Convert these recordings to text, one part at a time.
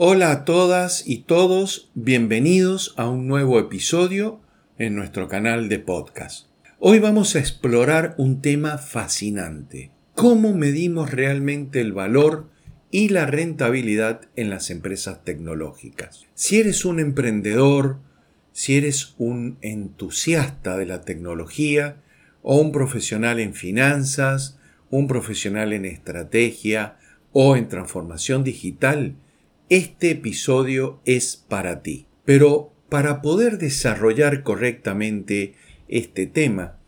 Hola a todas y todos, bienvenidos a un nuevo episodio en nuestro canal de podcast. Hoy vamos a explorar un tema fascinante. ¿Cómo medimos realmente el valor y la rentabilidad en las empresas tecnológicas? Si eres un emprendedor, si eres un entusiasta de la tecnología o un profesional en finanzas, un profesional en estrategia o en transformación digital, este episodio es para ti. Pero para poder desarrollar correctamente este tema,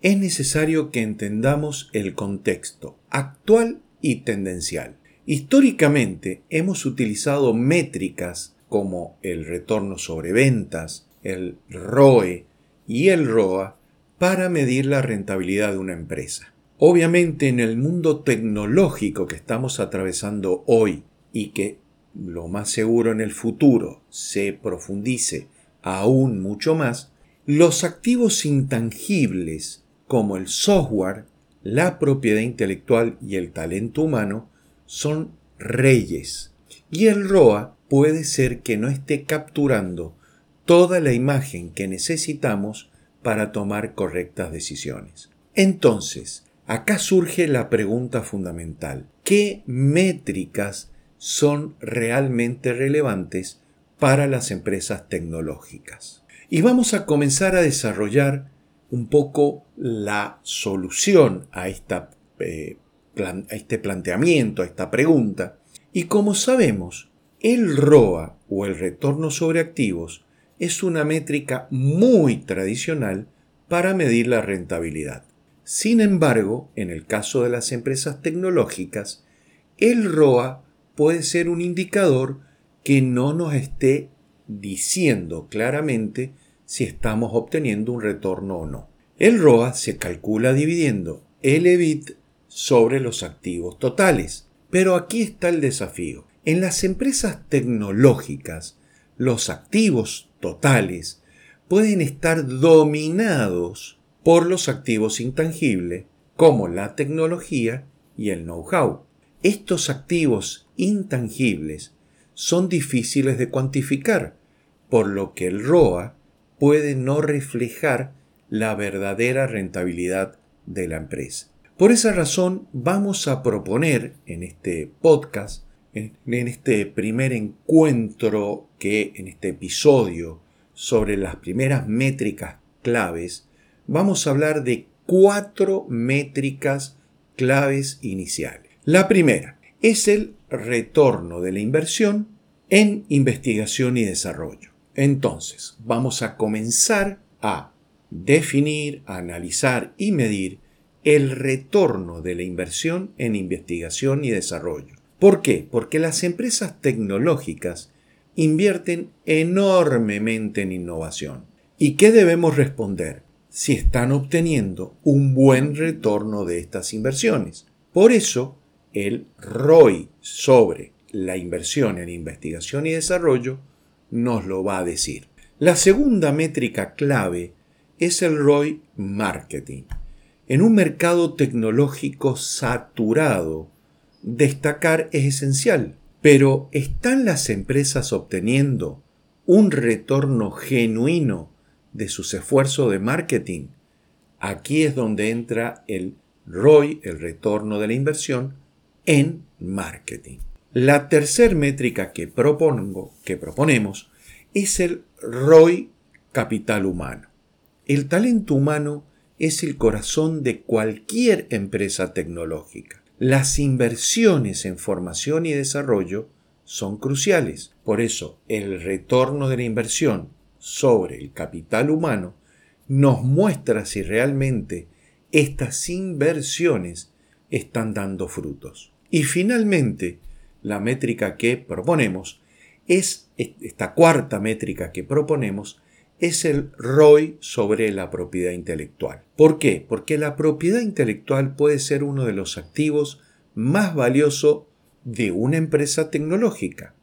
es necesario que entendamos el contexto actual y tendencial. Históricamente hemos utilizado métricas como el retorno sobre ventas, el ROE y el ROA para medir la rentabilidad de una empresa. Obviamente en el mundo tecnológico que estamos atravesando hoy y que lo más seguro en el futuro se profundice aún mucho más, los activos intangibles como el software, la propiedad intelectual y el talento humano son reyes. Y el ROA puede ser que no esté capturando toda la imagen que necesitamos para tomar correctas decisiones. Entonces, acá surge la pregunta fundamental. ¿Qué métricas son realmente relevantes para las empresas tecnológicas? Y vamos a comenzar a desarrollar un poco la solución a, esta, eh, a este planteamiento, a esta pregunta. Y como sabemos, el ROA o el retorno sobre activos es una métrica muy tradicional para medir la rentabilidad. Sin embargo, en el caso de las empresas tecnológicas, el ROA puede ser un indicador que no nos esté diciendo claramente si estamos obteniendo un retorno o no. El ROA se calcula dividiendo el EBIT sobre los activos totales. Pero aquí está el desafío. En las empresas tecnológicas, los activos totales pueden estar dominados por los activos intangibles, como la tecnología y el know-how. Estos activos intangibles son difíciles de cuantificar, por lo que el ROA puede no reflejar la verdadera rentabilidad de la empresa. Por esa razón vamos a proponer en este podcast, en, este primer encuentro que en este episodio sobre las primeras métricas claves, vamos a hablar de cuatro métricas claves iniciales. La primera es el retorno de la inversión en investigación y desarrollo. Entonces, vamos a comenzar a definir, analizar y medir el retorno de la inversión en investigación y desarrollo. ¿Por qué? Porque las empresas tecnológicas invierten enormemente en innovación. ¿Y qué debemos responder? Si están obteniendo un buen retorno de estas inversiones. Por eso, el ROI sobre la inversión en investigación y desarrollo nos lo va a decir. La segunda métrica clave es el ROI Marketing. En un mercado tecnológico saturado, destacar es esencial, pero ¿están las empresas obteniendo un retorno genuino de sus esfuerzos de marketing? Aquí es donde entra el ROI, el retorno de la inversión, en marketing. La tercera métrica que propongo, que proponemos, es el ROI capital humano. El talento humano es el corazón de cualquier empresa tecnológica. Las inversiones en formación y desarrollo son cruciales. Por eso, el retorno de la inversión sobre el capital humano nos muestra si realmente estas inversiones están dando frutos. Y finalmente, la métrica que proponemos es esta cuarta métrica que proponemos es el ROI sobre la propiedad intelectual. ¿Por qué? Porque la propiedad intelectual puede ser uno de los activos más valiosos de una empresa tecnológica.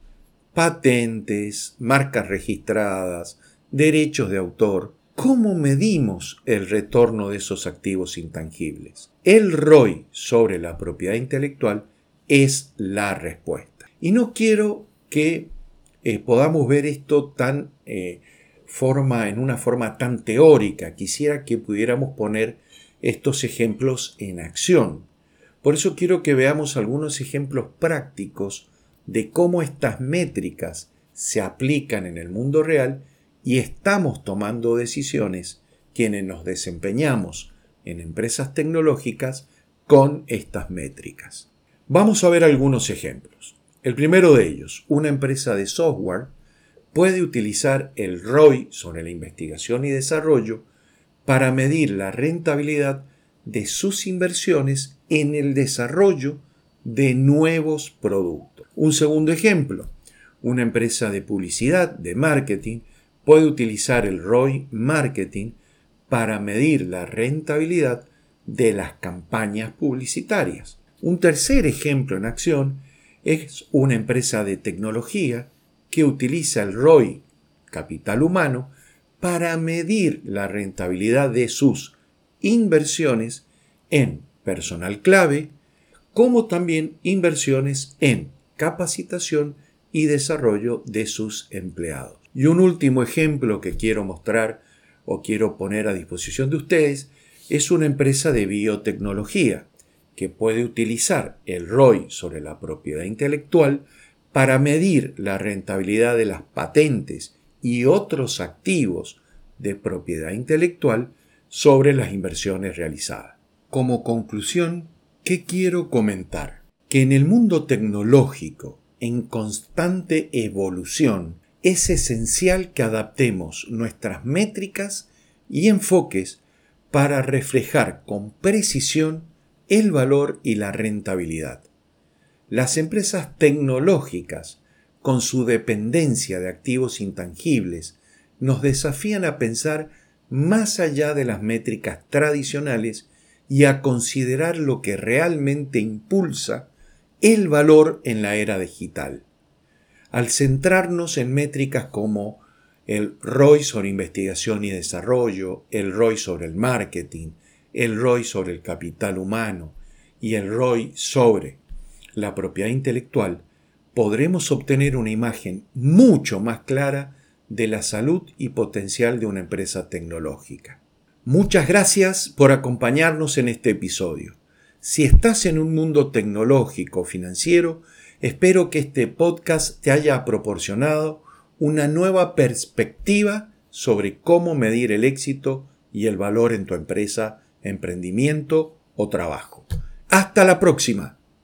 Patentes, marcas registradas, derechos de autor. ¿Cómo medimos el retorno de esos activos intangibles? El ROI sobre la propiedad intelectual es la respuesta. Y no quiero que eh, podamos ver esto tan eh, forma, en una forma tan teórica. Quisiera que pudiéramos poner estos ejemplos en acción. Por eso quiero que veamos algunos ejemplos prácticos de cómo estas métricas se aplican en el mundo real y estamos tomando decisiones quienes nos desempeñamos en empresas tecnológicas con estas métricas. Vamos a ver algunos ejemplos. El primero de ellos, una empresa de software puede utilizar el ROI sobre la investigación y desarrollo para medir la rentabilidad de sus inversiones en el desarrollo de nuevos productos. Un segundo ejemplo, una empresa de publicidad, de marketing, puede utilizar el ROI Marketing para medir la rentabilidad de las campañas publicitarias. Un tercer ejemplo en acción es una empresa de tecnología que utiliza el ROI, capital humano, para medir la rentabilidad de sus inversiones en personal clave, como también inversiones en capacitación y desarrollo de sus empleados. Y un último ejemplo que quiero mostrar o quiero poner a disposición de ustedes es una empresa de biotecnología que puede utilizar el ROI sobre la propiedad intelectual para medir la rentabilidad de las patentes y otros activos de propiedad intelectual sobre las inversiones realizadas. Como conclusión, ¿qué quiero comentar? Que en el mundo tecnológico, en constante evolución, es esencial que adaptemos nuestras métricas y enfoques para reflejar con precisión el valor y la rentabilidad. Las empresas tecnológicas, con su dependencia de activos intangibles, nos desafían a pensar más allá de las métricas tradicionales y a considerar lo que realmente impulsa el valor en la era digital. Al centrarnos en métricas como el ROI sobre investigación y desarrollo, el ROI sobre el marketing, el ROI sobre el capital humano y el ROI sobre la propiedad intelectual, podremos obtener una imagen mucho más clara de la salud y potencial de una empresa tecnológica. Muchas gracias por acompañarnos en este episodio. Si estás en un mundo tecnológico financiero, espero que este podcast te haya proporcionado una nueva perspectiva sobre cómo medir el éxito y el valor en tu empresa, emprendimiento o trabajo. Hasta la próxima.